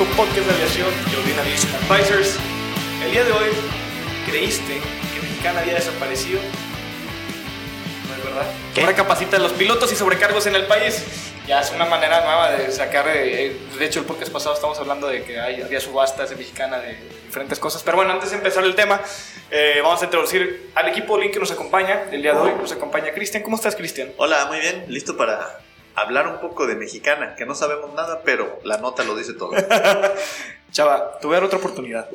Otro podcast de aviación de Odin Aviation Advisors. El día de hoy, ¿creíste que Mexicana había desaparecido? No es verdad. ¿Qué? Ahora capacita a los pilotos y sobrecargos en el país. Ya es una manera nueva de sacar. eh, De hecho, el podcast pasado estamos hablando de que hay, había subastas de Mexicana de diferentes cosas. Pero bueno, antes de empezar el tema, eh, vamos a introducir al equipo Link que nos acompaña el día de hoy. Nos acompaña Cristian. ¿Cómo estás, Cristian? Hola, muy bien, listo para hablar un poco de mexicana, que no sabemos nada, pero la nota lo dice todo. Chava, te voy a dar otra oportunidad.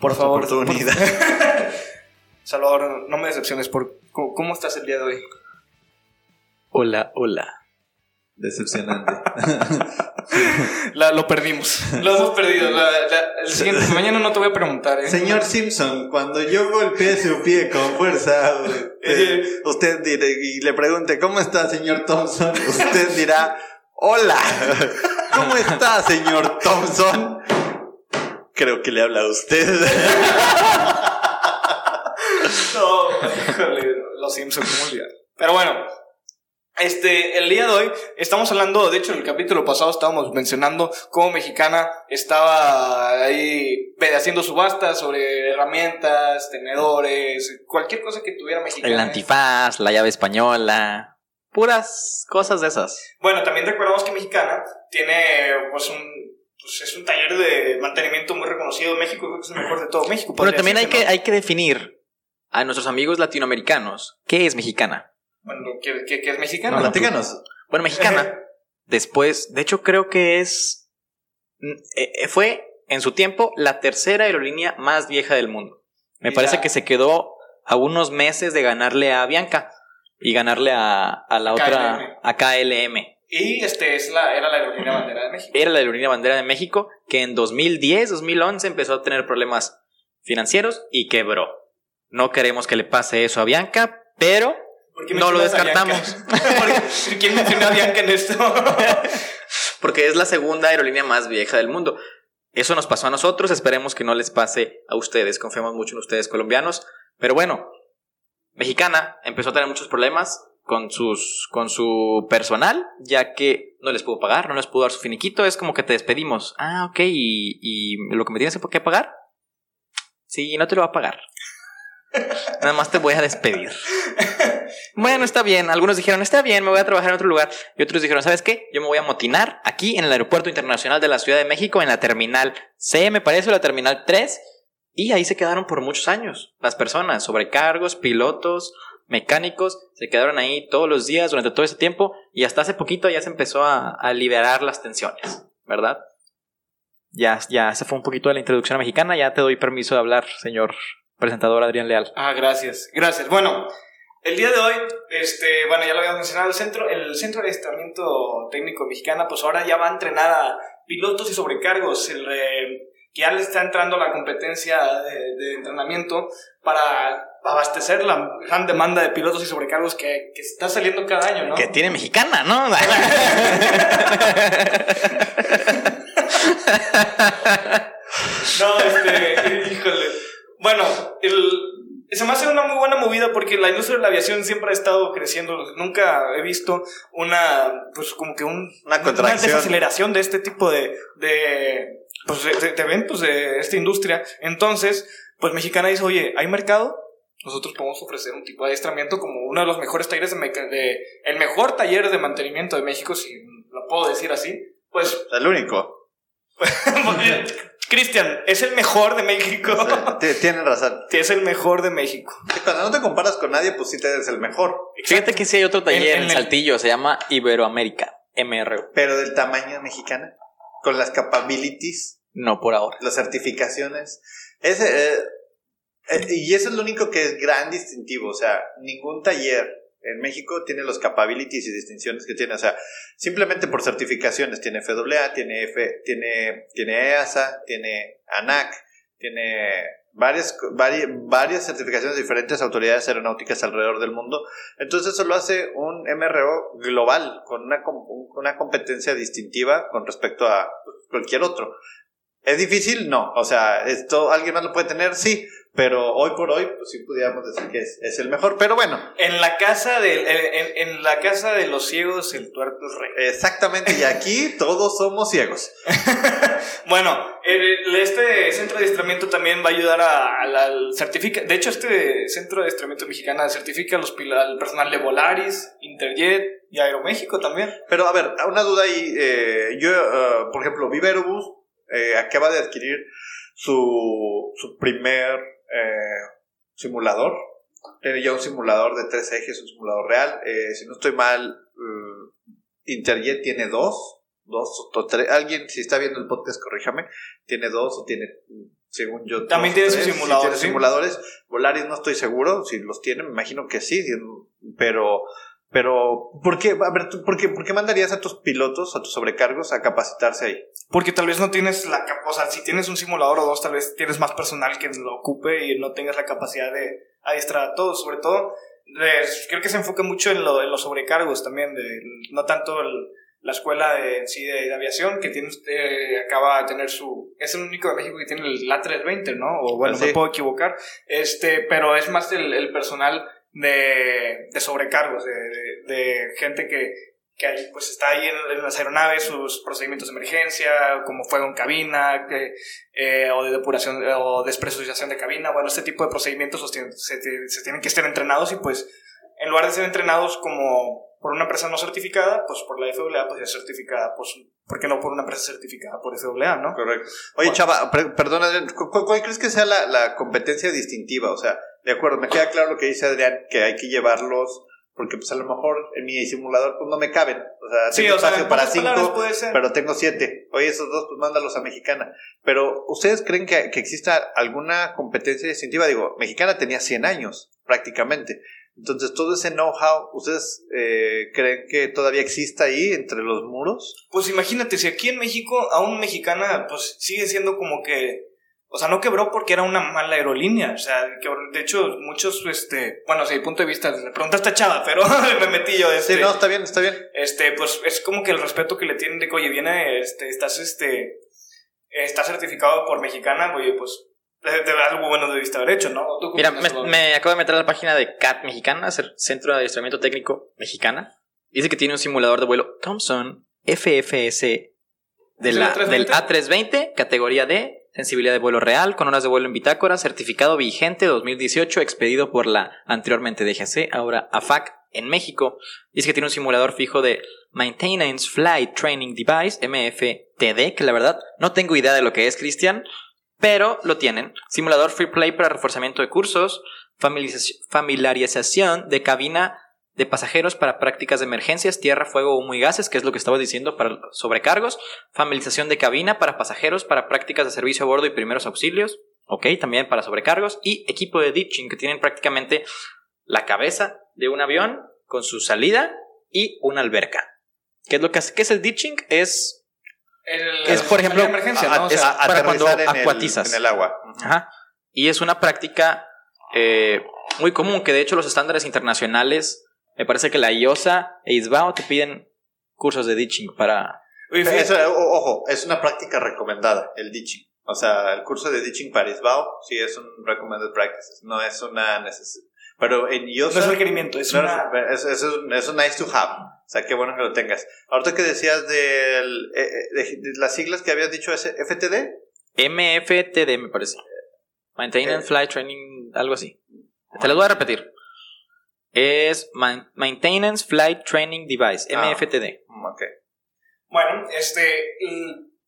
Por Otra favor. oportunidad. por- Salvador, no me decepciones. Por, ¿cómo, cómo estás el día de hoy? Hola, hola. Decepcionante. La- lo perdimos. Lo hemos perdido. La- la- el siguiente, mañana no te voy a preguntar. ¿eh? Señor Simpson, cuando yo golpeé su pie con fuerza, eh, usted dirá, y le pregunte, ¿cómo está, señor Thompson? Usted dirá, hola. ¿Cómo está, señor Thompson? Creo que le habla a usted. No, híjole, los Simpsons, ¿cómo olvidar? Pero bueno, este, el día de hoy estamos hablando, de hecho, en el capítulo pasado estábamos mencionando cómo Mexicana estaba ahí haciendo subastas sobre herramientas, tenedores, cualquier cosa que tuviera Mexicana. El antifaz, la llave española. Puras cosas de esas. Bueno, también recordamos que Mexicana tiene, pues, un, pues, es un taller de mantenimiento muy reconocido en México, creo que es el mejor de todo México. Pero también hay que, hay que definir a nuestros amigos latinoamericanos qué es mexicana. Bueno, ¿qué, qué- qué es mexicana? No, platícanos. Bueno, mexicana, después, de hecho creo que es... mm, eh, eh, fue en su tiempo la tercera aerolínea más vieja del mundo. Me Y parece ya- que se quedó a unos meses de ganarle a Bianca y ganarle a, a la otra, a KLM. Y este es la, era la aerolínea bandera de México. era la aerolínea bandera de México que en 2010, 2011 empezó a tener problemas financieros y quebró. No queremos que le pase eso a Bianca, pero ¿Por qué no lo descartamos. ¿Quién mencionó a Bianca en esto? porque es la segunda aerolínea más vieja del mundo. Eso nos pasó a nosotros, esperemos que no les pase a ustedes, confiamos mucho en ustedes colombianos, pero bueno, Mexicana empezó a tener muchos problemas con sus con su personal, ya que no les pudo pagar, no les pudo dar su finiquito, es como que te despedimos. Ah, ok, ¿y, y lo que me tienes que pagar? Sí, no te lo va a pagar. Nada más te voy a despedir. Bueno, está bien. Algunos dijeron, está bien, me voy a trabajar en otro lugar. Y otros dijeron, ¿sabes qué? Yo me voy a motinar aquí en el Aeropuerto Internacional de la Ciudad de México, en la Terminal C, me parece, o la Terminal 3. Y ahí se quedaron por muchos años. Las personas, sobrecargos, pilotos, mecánicos, se quedaron ahí todos los días durante todo ese tiempo. Y hasta hace poquito ya se empezó a, liberar las tensiones, ¿verdad? Ya, ya, esa fue un poquito de la introducción mexicana. Ya te doy permiso de hablar, señor presentador Adrián Leal. Ah, gracias, gracias. Bueno, el día de hoy, este, bueno, ya lo habíamos mencionado, el centro, el centro de adiestramiento técnico mexicana, pues ahora ya va a entrenar a pilotos y sobrecargos, el, eh, que ya le está entrando la competencia de, de entrenamiento para abastecer la gran demanda de pilotos y sobrecargos que, que está saliendo cada año, ¿no? Que tiene mexicana, ¿no? No, este, híjole. Bueno, el, se me hace una muy buena movida porque la industria de la aviación siempre ha estado creciendo. Nunca he visto una, pues como que un, Una contracción. desaceleración de este tipo de, de, pues, de, de eventos de esta industria. Entonces, pues Mexicana dice, oye, ¿hay mercado? Nosotros podemos ofrecer un tipo de adiestramiento como uno de los mejores talleres de, de el mejor taller de mantenimiento de México, si lo puedo decir así. Pues El único. Cristian, es el mejor de México. Tienen razón. Es el mejor de México. Cuando no te comparas con nadie, pues sí te eres el mejor. Fíjate que sí hay otro taller en, Saltillo, se llama Iberoamérica, MRO. Pero del tamaño mexicana, con las capabilities. No por ahora. Las certificaciones. Ese, eh, eh, y eso es lo único que es gran distintivo. O sea, ningún taller en México tiene los capabilities y distinciones que tiene. O sea, simplemente por certificaciones. Tiene FAA, tiene, F, tiene, tiene EASA, tiene ANAC, tiene varias, varias, varias certificaciones de diferentes autoridades aeronáuticas alrededor del mundo. Entonces eso lo hace un MRO global, con una, una competencia distintiva con respecto a cualquier otro. ¿Es difícil? No. O sea, esto alguien más lo puede tener, sí. Pero hoy por hoy, pues sí pudiéramos decir que es, el mejor. Pero bueno. En la casa de, en, la casa de los ciegos, el tuerto es rey. Exactamente, y aquí todos somos ciegos. bueno, este centro de adiestramiento también va a ayudar a, la certifica. De hecho, este centro de adiestramiento mexicana certifica los, al personal de Volaris, Interjet y Aeroméxico también. Pero a ver, una duda ahí. Eh, yo, eh, por ejemplo, Viverobus eh, acaba de adquirir su, su primer eh, simulador. Tiene ya un simulador de tres ejes, un simulador real. Eh, si no estoy mal, Interjet tiene dos, dos o tres. Alguien, si está viendo el podcast, corríjame. Tiene dos o tiene, según yo. También tiene sus simuladores. simuladores. Volaris no estoy seguro si los tiene, me imagino que sí, pero pero, ¿por qué, a ver, ¿por qué, ¿por qué mandarías a tus pilotos, a tus sobrecargos, a capacitarse ahí? Porque tal vez no tienes la o sea, si tienes un simulador o dos, tal vez tienes más personal que lo ocupe y no tengas la capacidad de adiestrar a todos. Sobre todo, creo que se enfoca mucho en, lo, en los sobrecargos también, de, no tanto la escuela de, sí, de, aviación, que tiene, eh, acaba de tener su... Es el único de México que tiene el A320, ¿no? O bueno, me puedo equivocar. Este, pero es más el, el personal de, de sobrecargos, de, de, gente que, que ahí, pues está ahí en, las aeronaves, sus procedimientos de emergencia, como fuego en cabina, que, eh, o de depuración o despresurización de cabina, bueno, este tipo de procedimientos se, se, tienen que estar entrenados y pues en lugar de ser entrenados como por una empresa no certificada, pues por la FAA, pues ya certificada, pues, ¿por qué no por una empresa certificada por FAA, no? Correcto. Oye, Chava, perdona, ¿cuál, crees que sea la, la competencia distintiva? O sea, de acuerdo, me queda claro lo que dice Adrián, que hay que llevarlos, porque pues a lo mejor en mi simulador pues no me caben. O sea, tengo espacio para cinco, pero tengo siete. Oye, esos dos pues mándalos a Mexicana. Pero, ¿ustedes creen que, que exista alguna competencia distintiva? Digo, Mexicana tenía 100 años, prácticamente. Entonces, todo ese know-how, ¿ustedes eh, creen que todavía exista ahí entre los muros? Pues imagínate, si aquí en México, aún mexicana, pues sigue siendo como que o sea, no quebró porque era una mala aerolínea. O sea, de hecho, muchos, este, bueno, desde mi punto de vista, la pregunta está echada, pero me metí yo. Este, sí, no, está bien, está bien. Este, pues es como que el respeto que le tienen de que, oye, viene, este, estás, este, está certificado por mexicana, oye, pues de, algo bueno de vista derecho, ¿no? Mira, me, acabo de meter a la página de CAT Mexicana, Centro de Adiestramiento Técnico Mexicana. Dice que tiene un simulador de vuelo Thompson FFS de la, del A320, categoría D, sensibilidad de vuelo real, con horas de vuelo en bitácora, certificado vigente 2018, expedido por la anteriormente DGC, ahora AFAC, en México. Dice que tiene un simulador fijo de Maintenance Flight Training Device, MFTD, que la verdad no tengo idea de lo que es, Cristian, pero lo tienen. Simulador Free Play para reforzamiento de cursos, familiarización de cabina de pasajeros para prácticas de emergencias, tierra, fuego, humo y gases, que es lo que estaba diciendo para sobrecargos, familiarización de cabina para pasajeros para prácticas de servicio a bordo y primeros auxilios, ok, también para sobrecargos, y equipo de ditching, que tienen prácticamente la cabeza de un avión con su salida y una alberca. ¿Qué es lo que hace? ¿Qué es el ditching? Es, es por ejemplo, emergencia, para cuando acuatizas. en el agua. Ajá. Y es una práctica eh, muy común, que de hecho los estándares internacionales me parece que la IOSA e ISBAO te piden cursos de ditching para... ojo, es una práctica recomendada, el ditching. O sea, el curso de ditching para ISBAO sí es un recommended practice, no es una necesidad. Pero en IOSA... No es requerimiento, es, una... es, es, un nice to have. O sea, qué bueno que lo tengas. Ahorita que decías del, eh, eh, de, las siglas que habías dicho, ¿es FTD? MFTD, me parece. Maintenance eh. Flight Training, algo así. Te lo voy a repetir. Es Maintenance Flight Training Device, ah, MFTD. ok. Bueno, este,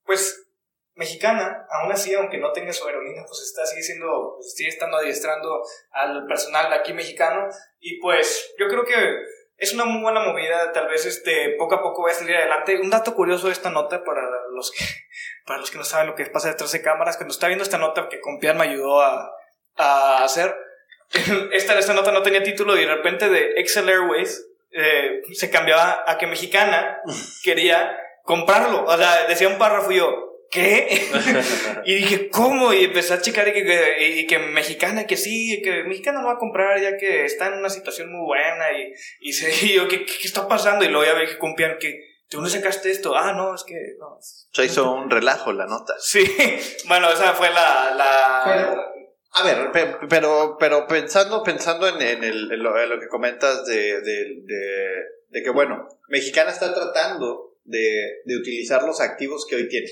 pues mexicana, aún así, aunque no tenga su aerolínea, pues está, sigue siendo, pues, sigue estando adiestrando al personal aquí mexicano. Y pues yo creo que es una muy buena movida, tal vez este, poco a poco va a salir adelante. Un dato curioso de esta nota para los que, para los que no saben lo que pasa detrás de cámaras, cuando está viendo esta nota que Compián me ayudó a, a hacer, esta, esta nota no tenía título y de repente de Excel Airways eh, se cambiaba a que Mexicana quería comprarlo. O sea, decía un párrafo y yo, ¿qué? y dije, ¿cómo? Y empecé a checar y que, y que mexicana, que sí, que mexicana lo va a comprar ya que está en una situación muy buena y, y, se, y yo, ¿qué, ¿qué, está pasando? Y luego ya ve que cumplían que, ¿de dónde sacaste esto? Ah, no, es que, no. Se hizo un relajo la nota. Sí, bueno, esa fue la... la a ver, pero, pero pensando, pensando en, en, el, en, lo, en lo, que comentas de, de, de, de que, bueno, Mexicana está tratando de, de utilizar los activos que hoy tiene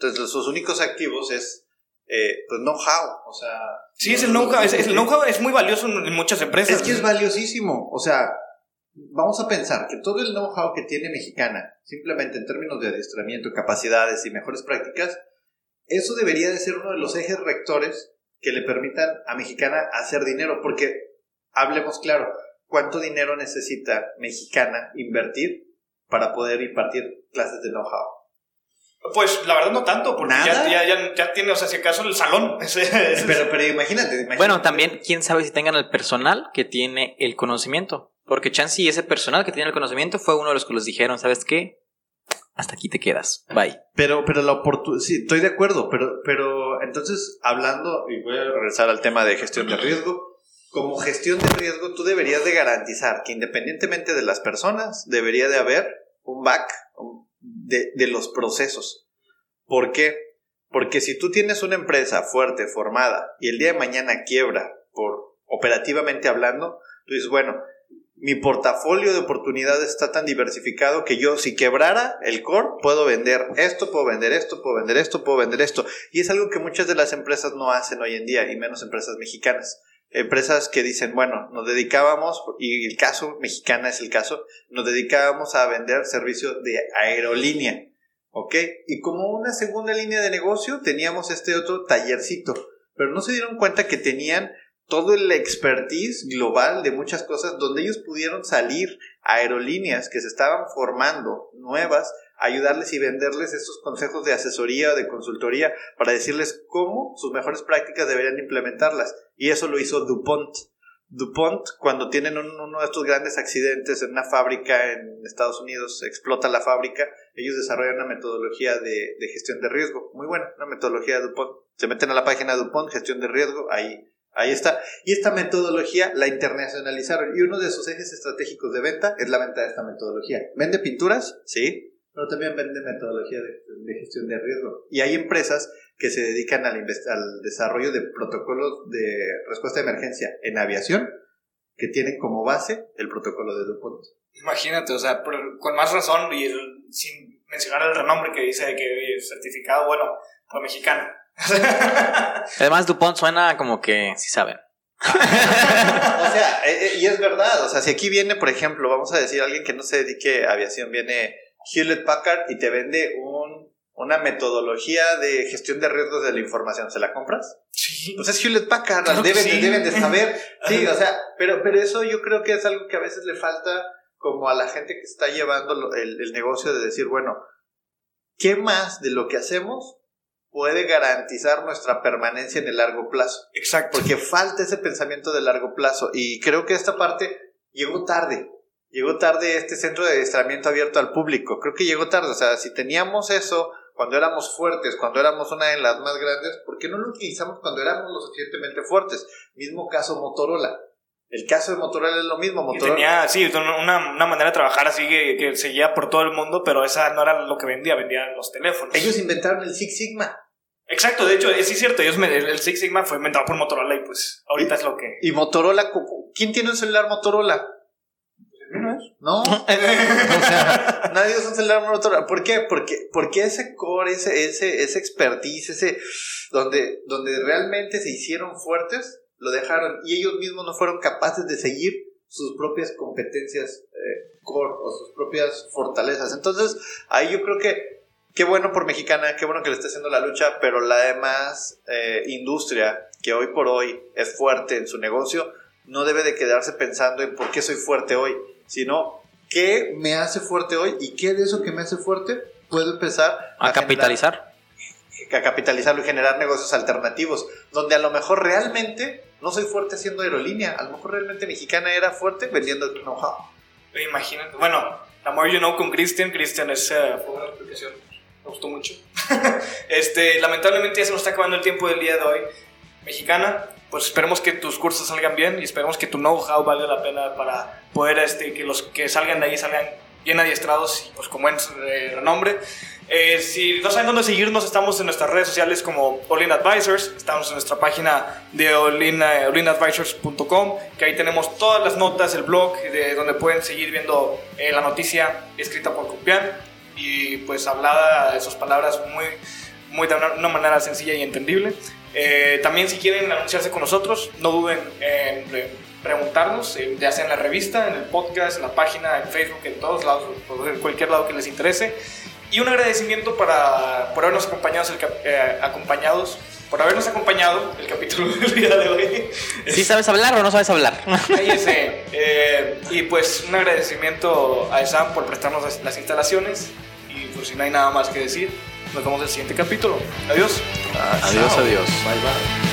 entonces, sus únicos activos es, eh, pues, know-how, o sea... Sí, es el know-how, es, el know-how es muy valioso en muchas empresas. Es que es valiosísimo, o sea, vamos a pensar que todo el know-how que tiene Mexicana, simplemente en términos de adiestramiento, capacidades y mejores prácticas, eso debería de ser uno de los ejes rectores que le permitan a Mexicana hacer dinero, porque hablemos claro, ¿cuánto dinero necesita Mexicana invertir para poder impartir clases de know-how? Pues la verdad no tanto, porque ya, ya, ya, tiene, o sea, si acaso el salón. pero, pero imagínate, Bueno, también, quién sabe si tengan el personal que tiene el conocimiento. Porque Chansey, ese personal que tiene el conocimiento, fue uno de los que les dijeron, ¿sabes qué? Hasta aquí te quedas. Bye. Pero, pero la oportunidad. Sí, estoy de acuerdo, pero, pero entonces, hablando, y voy a regresar al tema de gestión de riesgo. Como gestión de riesgo, tú deberías de garantizar que independientemente de las personas, debería de haber un back, de, de los procesos. ¿Por qué? Porque si tú tienes una empresa fuerte, formada, y el día de mañana quiebra, por operativamente hablando, tú dices, bueno, mi portafolio de oportunidades está tan diversificado que yo si quebrara el core puedo vender esto, puedo vender esto, puedo vender esto, puedo vender esto. Y es algo que muchas de las empresas no hacen hoy en día y menos empresas mexicanas. Empresas que dicen, bueno, nos dedicábamos, y el caso mexicana es el caso, nos dedicábamos a vender servicios de aerolínea, ¿ok? Y como una segunda línea de negocio teníamos este otro tallercito, pero no se dieron cuenta que tenían todo el expertise global de muchas cosas donde ellos pudieron salir a aerolíneas que se estaban formando nuevas ayudarles y venderles estos consejos de asesoría o de consultoría para decirles cómo sus mejores prácticas deberían implementarlas. Y eso lo hizo DuPont. DuPont, cuando tienen uno de estos grandes accidentes en una fábrica en Estados Unidos, explota la fábrica, ellos desarrollan una metodología de, de gestión de riesgo. Muy buena, una metodología de DuPont. Se meten a la página de DuPont, gestión de riesgo, ahí Ahí está. Y esta metodología la internacionalizaron. Y uno de sus ejes estratégicos de venta es la venta de esta metodología. ¿Vende pinturas? Sí pero también vende metodología de, gestión de riesgo. Y hay empresas que se dedican al, al desarrollo de protocolos de respuesta de emergencia en aviación que tienen como base el protocolo de DuPont. Imagínate, o sea, con más razón y sin mencionar el renombre que dice que es certificado, bueno, por mexicano. Además, DuPont suena como que sí saben. o sea, eh, eh, y es verdad, o sea, si aquí viene, por ejemplo, vamos a decir alguien que no se dedique a aviación, viene Hewlett Packard y te vende un, una metodología de gestión de riesgos de la información. ¿Se la compras? Sí. Pues es Hewlett Packard, deben, deben de saber. Sí, o sea, pero, pero eso yo creo que es algo que a veces le falta como a la gente que está llevando el, el negocio de decir, bueno, ¿qué más de lo que hacemos puede garantizar nuestra permanencia en el largo plazo? Exacto. Porque falta ese pensamiento de largo plazo y creo que esta parte llegó tarde. Llegó tarde este centro de adiestramiento abierto al público. Creo que llegó tarde. O sea, si teníamos eso cuando éramos fuertes, cuando éramos una de las más grandes, ¿por qué no lo utilizamos cuando éramos lo suficientemente fuertes? Mismo caso Motorola. El caso de Motorola es lo mismo. Motorola. tenía, sí, una, una, manera de trabajar así que, que, seguía por todo el mundo, pero esa no era lo que vendía, vendían los teléfonos. Ellos inventaron el Six Sigma. Exacto, de hecho, sí es cierto, ellos el Six Sigma fue inventado por Motorola y pues ahorita es lo que... Y Motorola, ¿quién tiene un celular Motorola? ¿No? o sea, nadie usa un celular Motorola. ¿Por qué? Porque, porque ese core, ese, ese, ese expertise, ese, donde, donde realmente se hicieron fuertes, lo dejaron y ellos mismos no fueron capaces de seguir sus propias competencias eh, core o sus propias fortalezas. Entonces, ahí yo creo que qué bueno por Mexicana, qué bueno que le esté haciendo la lucha, pero la demás eh, industria que hoy por hoy es fuerte en su negocio, no debe de quedarse pensando en por qué soy fuerte hoy, sino qué me hace fuerte hoy y qué de eso que me hace fuerte puedo empezar a, capitalizar. A capitalizarlo y generar negocios alternativos, donde a lo mejor realmente no soy fuerte haciendo aerolínea, a lo mejor realmente mexicana era fuerte vendiendo know-how. Imagínate, bueno, la More You Know con Christian, Christian es uh, fue una explicación, me gustó mucho. este, lamentablemente ya se nos está acabando el tiempo del día de hoy. Mexicana, pues esperemos que tus cursos salgan bien y esperemos que tu know-how valga la pena para poder este, que los que salgan de ahí salgan bien adiestrados pues con buen eh, renombre. Eh, si no saben dónde seguirnos, estamos en nuestras redes sociales como Olin Advisors, estamos en nuestra página de olinadvisors.com, que ahí tenemos todas las notas, el blog, de donde pueden seguir viendo eh, la noticia escrita por Copian y pues hablada de sus palabras muy, muy de una manera sencilla y entendible. Eh, también si quieren anunciarse con nosotros, no duden en preguntarnos, eh, ya sea en la revista, en el podcast, en la página, en Facebook, en todos lados, en cualquier lado que les interese. Y un agradecimiento para, por habernos acompañado, el, eh, acompañados, por habernos acompañado el capítulo del día de hoy. ¿Sí sabes hablar o no sabes hablar? Eh, y pues un agradecimiento a ESAM por prestarnos las instalaciones. Y pues si no hay nada más que decir, nos vemos en el siguiente capítulo. Adiós. adiós, adiós. Bye, bye.